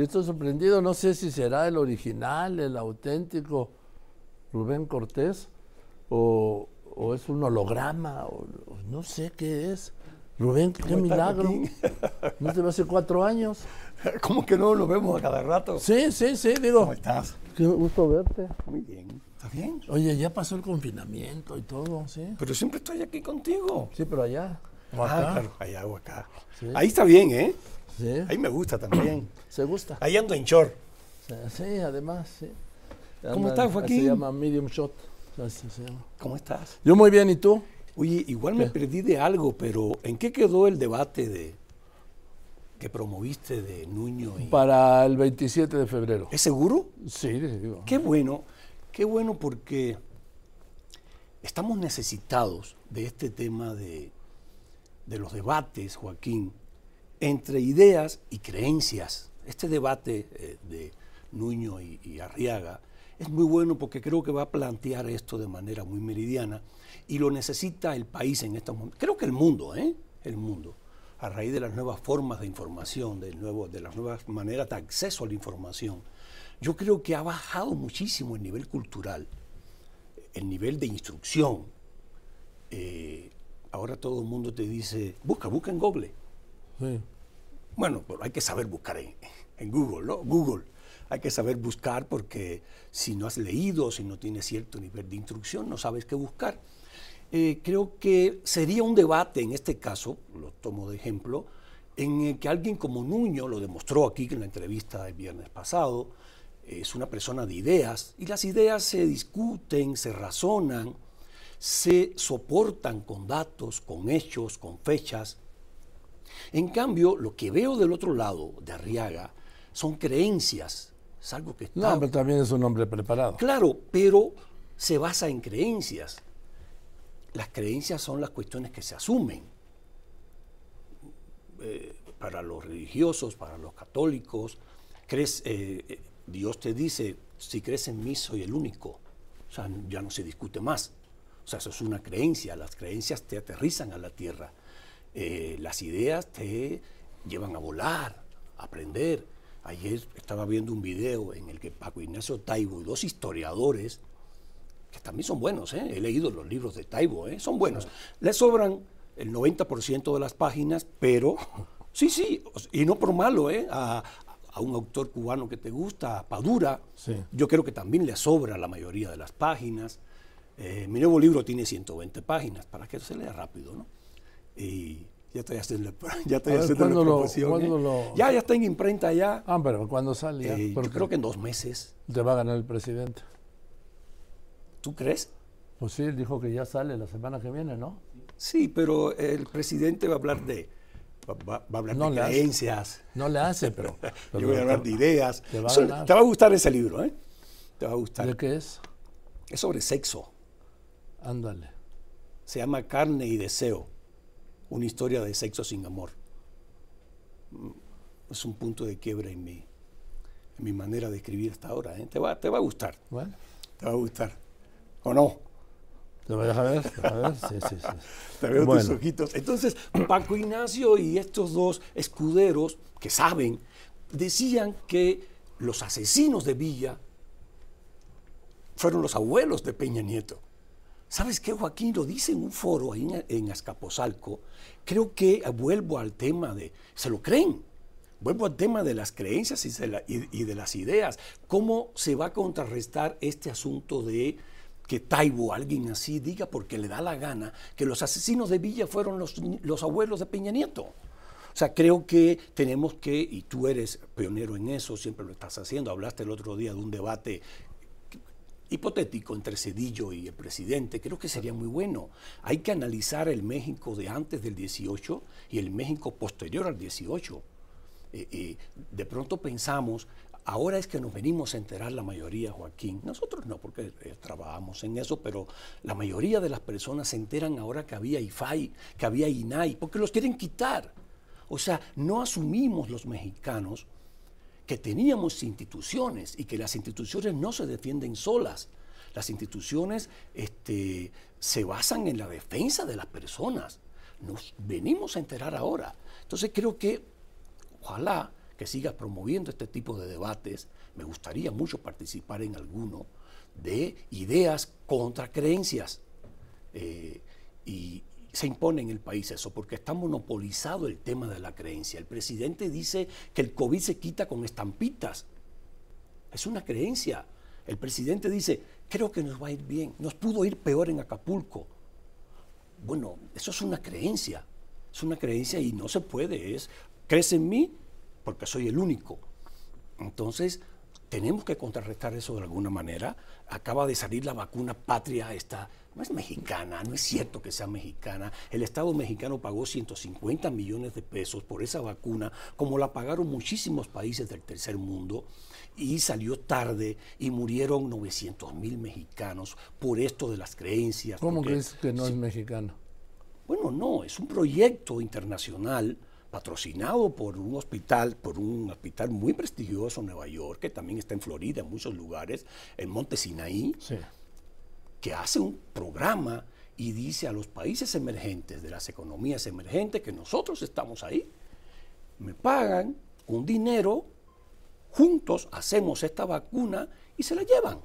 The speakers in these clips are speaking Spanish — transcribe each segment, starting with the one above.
Y estoy sorprendido, no sé si será el original, el auténtico Rubén Cortés, o, o es un holograma, o, o no sé qué es. Rubén, qué ¿Cómo estás, milagro. ¿No te va hace cuatro años? ¿Cómo que no lo vemos a cada rato? Sí, sí, sí, digo. ¿Cómo estás? Qué gusto verte. Muy bien. ¿Estás bien? Oye, ya pasó el confinamiento y todo, ¿sí? Pero siempre estoy aquí contigo. Sí, pero allá. O Ah, claro, allá o acá. Sí. Ahí está bien, ¿eh? Sí, Ahí me gusta también. se gusta. Ahí ando en short. Sí, además, sí. ¿Cómo estás, Joaquín? Se llama medium shot. Así se llama. ¿Cómo estás? Yo muy bien, ¿y tú? Oye, igual me perdí de algo, pero ¿en qué quedó el debate de que promoviste de Nuño? Y... Para el 27 de febrero. ¿Es seguro? Sí, digo. Qué bueno, qué bueno porque estamos necesitados de este tema de, de los debates, Joaquín, entre ideas y creencias. Este debate eh, de Nuño y, Arriaga es muy bueno porque creo que va a plantear esto de manera muy meridiana y lo necesita el país en estos momentos. Creo que el mundo, ¿eh? El mundo. A raíz de las nuevas formas de información, nuevo, de las nuevas maneras de acceso a la información, yo creo que ha bajado muchísimo el nivel cultural, el nivel de instrucción. Eh, ahora todo el mundo te dice, busca, busca en Google. Sí. Bueno, pero hay que saber buscar en, en Google, ¿no? Google. Hay que saber buscar porque si no has leído, si no tienes cierto nivel de instrucción, no sabes qué buscar. Eh, creo que sería un debate en este caso, lo tomo de ejemplo, en el que alguien como Nuño, lo demostró aquí en la entrevista del viernes pasado, es una persona de ideas y las ideas se discuten, se razonan, se soportan con datos, con hechos, con fechas. En cambio, lo que veo del otro lado de Arriaga son creencias. Es algo que está... No, pero también es un hombre preparado. Claro, pero se basa en creencias. Las creencias son las cuestiones que se asumen. Eh, para los religiosos, para los católicos, crees, eh, eh, Dios te dice, si crees en mí soy el único. O sea, ya no se discute más. O sea, eso es una creencia. Las creencias te aterrizan a la tierra. Eh, las ideas te llevan a volar, a aprender. Ayer estaba viendo un video en el que Paco Ignacio Taibo y dos historiadores, que también son buenos, ¿eh? he leído los libros de Taibo, ¿eh? son buenos. Le sobran el 90% de las páginas, pero sí, sí, y no por malo, ¿eh? a, a un autor cubano que te gusta, a Padura, Sí. yo creo que también le sobra la mayoría de las páginas. Eh, mi nuevo libro tiene 120 páginas, para que se lea rápido, ¿no? Y ya estoy haciendo, ya estoy ver, haciendo la ¿cuándo lo- cuándo ¿eh? lo- Ya, ya está en imprenta ya. Ah, pero cuando sale ya? Eh, yo creo que en dos meses. te va a ganar el presidente. ¿Tú crees? Pues sí, él dijo que ya sale la semana que viene, ¿no? Sí, pero el presidente va a hablar de, va, va- va a hablar No de hace. creencias. No le hace, pero... pero Yo voy a hablar de ideas. te va a te va a gustar ese libro, ¿eh? Te va a gustar. ¿De qué es? Es sobre sexo. Ándale. Se llama Carne y Deseo. Una historia de sexo sin amor. Mm, Es un punto de quiebre en mi, en mi manera de escribir hasta ahora. ¿eh? Te, va, te va a gustar. Bueno, Te va a gustar. ¿O no? te voy a ver. A ver, sí, sí, sí. Te veo tus ojitos. Entonces, Paco Ignacio y estos dos escuderos que saben, decían que los asesinos de Villa fueron los abuelos de Peña Nieto. ¿Sabes qué, Joaquín? Lo dice en un foro ahí en, en. Creo que vuelvo al tema de, se lo creen, vuelvo al tema de las creencias y de las ideas. ¿Cómo se va a contrarrestar este asunto de que Taibo, alguien así, diga porque le da la gana que los asesinos de Villa fueron los, los abuelos de Peña Nieto? O sea, creo que tenemos que, y tú eres pionero en eso, siempre lo estás haciendo, hablaste el otro día de un debate hipotético entre Cedillo y el presidente, creo que sería muy bueno. Hay que analizar el México de antes del 18 y el México posterior al 18. Eh, eh, de pronto pensamos, ahora es que nos venimos a enterar la mayoría, Joaquín, nosotros no, porque eh, trabajamos en eso, pero la mayoría de las personas se enteran ahora que había IFAI, que había INAI, porque los quieren quitar. O sea, no asumimos los mexicanos que teníamos instituciones y que las instituciones no se defienden solas. Las instituciones este, se basan en la defensa de las personas. Nos venimos a enterar ahora. Entonces creo que ojalá que sigas promoviendo este tipo de debates. Me gustaría mucho participar en alguno de ideas contra creencias. Eh, y se impone en el país eso, porque está monopolizado el tema de la creencia. El presidente dice que el COVID se quita con estampitas. Es una creencia. El presidente dice, creo que nos va a ir bien, nos pudo ir peor en Acapulco. Bueno, eso es una creencia, es una creencia y no se puede, es, crece en mí porque soy el único. Entonces, tenemos que contrarrestar eso de alguna manera. Acaba de salir la vacuna patria, esta, no es mexicana, no es cierto que sea mexicana. El Estado mexicano pagó 150 millones de pesos por esa vacuna, como la pagaron muchísimos países del tercer mundo, y salió tarde y murieron 900 mil mexicanos por esto de las creencias. ¿Cómo crees que no es mexicano? Bueno, no, es un proyecto internacional patrocinado por un hospital, por un hospital muy prestigioso en Nueva York, que también está en Florida, en muchos lugares, en Monte Sinaí, que hace un programa y dice a los países emergentes, de las economías emergentes, que nosotros estamos ahí, me pagan un dinero, juntos hacemos esta vacuna y se la llevan.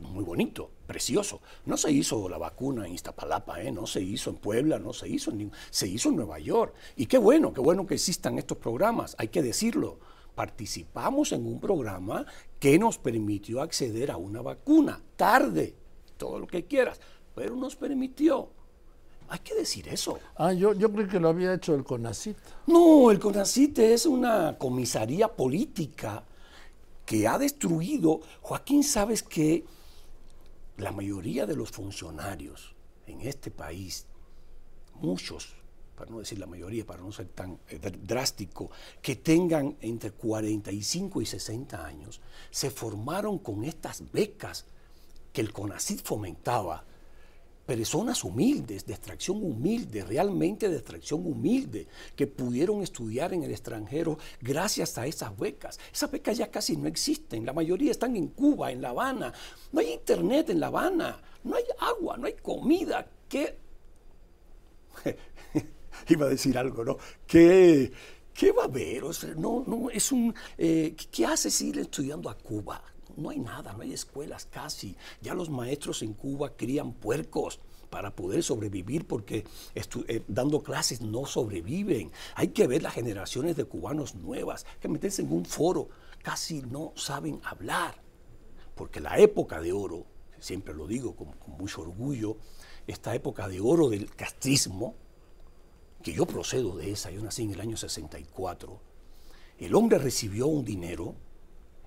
Muy bonito, precioso. No se hizo la vacuna en Iztapalapa, ¿eh? no se hizo en Puebla, no se hizo en, se hizo en Nueva York. Y qué bueno, qué bueno que existan estos programas, hay que decirlo. Participamos en un programa que nos permitió acceder a una vacuna, tarde, todo lo que quieras, pero nos permitió. Hay que decir eso. Ah, yo, yo creo que lo había hecho el CONACIT. No, el CONACIT es una comisaría política que ha destruido. Joaquín, sabes que la mayoría de los funcionarios en este país, muchos, para no decir la mayoría, para no ser tan eh, drástico, que tengan entre 45 y 60 años, se formaron con estas becas que el CONACID fomentaba personas humildes, de extracción humilde, realmente de extracción humilde, que pudieron estudiar en el extranjero gracias a esas becas. Esas becas ya casi no existen, la mayoría están en Cuba, en La Habana. No hay internet en La Habana, no hay agua, no hay comida. ¿Qué? Iba a decir algo, ¿no? ¿Qué, qué va a haber? no, no, es un... Eh, ¿Qué hace ir estudiando a Cuba? No hay nada, no hay escuelas casi. Ya los maestros en Cuba crían puercos para poder sobrevivir porque eh, dando clases no sobreviven. Hay que ver las generaciones de cubanos nuevas que meterse en un foro, casi no saben hablar. Porque la época de oro, siempre lo digo con, con mucho orgullo, esta época de oro del castrismo, que yo procedo de esa, yo nací en el año 64, el hombre recibió un dinero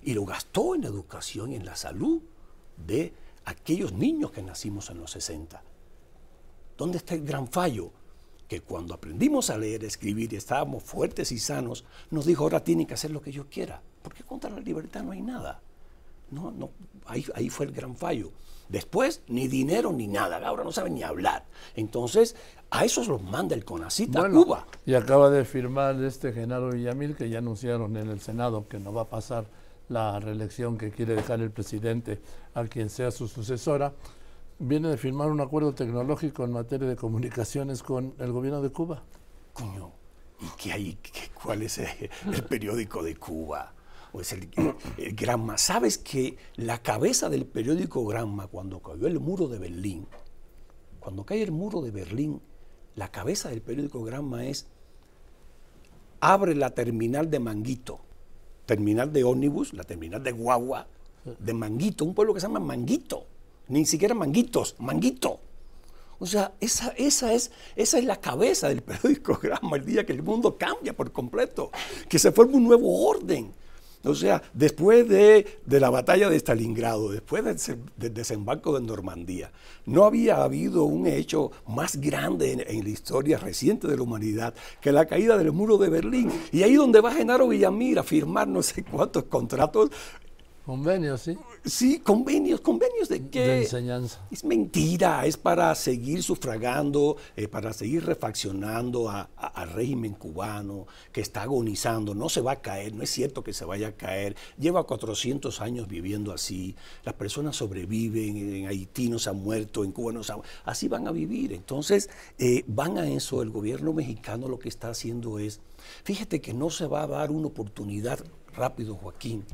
y lo gastó en educación y en la salud de aquellos niños que nacimos en los 60. ¿Dónde está el gran fallo? Que cuando aprendimos a leer, escribir y estábamos fuertes y sanos, nos dijo, ahora tienen que hacer lo que yo quiera. Porque contra la libertad no hay nada. No, no, ahí, ahí fue el gran fallo. Después, ni dinero ni nada. Ahora no saben ni hablar. Entonces, a esos los manda el CONACIT a Cuba. Y acaba de firmar este Genaro Villamil, que ya anunciaron en el Senado que no va a pasar la reelección que quiere dejar el presidente a quien sea su sucesora, viene de firmar un acuerdo tecnológico en materia de comunicaciones con el gobierno de Cuba. Coño, ¿y qué hay? ¿Cuál es el, periódico de Cuba? ¿O es el, el, Granma? ¿Sabes que la cabeza del periódico Granma, cuando cayó el muro de Berlín, cuando cae el muro de Berlín, la cabeza del periódico Granma es abre la terminal de Manguito terminal de ómnibus, la terminal de guagua, de Manguito, un pueblo que se llama Manguito, ni siquiera Manguitos, Manguito. O sea, esa, esa, es, esa es la cabeza del periódico Grama, el día que el mundo cambia por completo, que se forma un nuevo orden. O sea, después de, la batalla de Stalingrado, después del, desembarco de Normandía, no había habido un hecho más grande en, la historia reciente de la humanidad que la caída del muro de Berlín. Y ahí donde va Genaro Villamir a firmar no sé cuántos contratos Convenios, sí. Sí, convenios, convenios de qué? De enseñanza. Es mentira, es para seguir sufragando, eh, para seguir refaccionando al régimen cubano que está agonizando. No se va a caer, no es cierto que se vaya a caer. Lleva 400 años viviendo así. Las personas sobreviven, en Haití no se han muerto, en Cuba no se han Así van a vivir. Entonces, eh, van a eso. El gobierno mexicano lo que está haciendo es, fíjate que no se va a dar una oportunidad rápido, Joaquín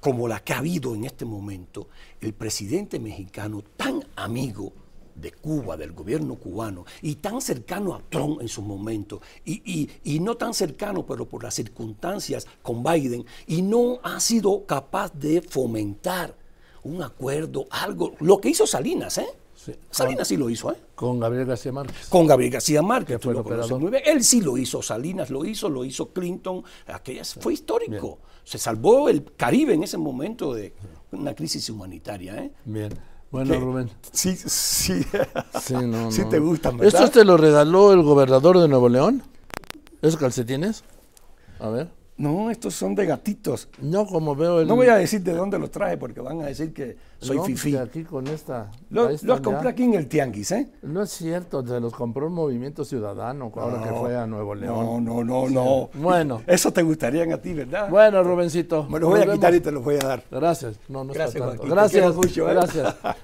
como la que ha habido en este momento, el presidente mexicano tan amigo de Cuba, del gobierno cubano, y tan cercano a Trump en su momento, y, no tan cercano, pero por las circunstancias con Biden, y no ha sido capaz de fomentar un acuerdo, algo, lo que hizo Salinas, ¿eh? Salinas sí lo hizo, ¿eh? Con Gabriel García Márquez. Con Gabriel García Márquez. Fue muy bien. Él sí lo hizo, Salinas lo hizo, lo hizo Clinton. Aquellas, fue histórico. Se salvó el Caribe en ese momento de una crisis humanitaria. ¿eh? Bien. Bueno, Rubén. Sí, sí. Sí, no, sí te gustan, ¿verdad? ¿Esto te lo regaló el gobernador de Nuevo León? ¿Esos calcetines? A ver. No, estos son de gatitos. No, como veo el... No voy a decir de dónde los traje porque van a decir que soy no, fifí. aquí con esta... Los lo compré aquí en el Tianguis, ¿eh? No es cierto, se los compró un Movimiento Ciudadano ahora que fue a Nuevo León. No, no, no, no. Bueno. Eso te gustarían a ti, ¿verdad? Bueno, Rubencito. Me los voy a quitar y te los voy a dar. Gracias. No, no Gracias, Gracias. mucho, ¿eh? Gracias.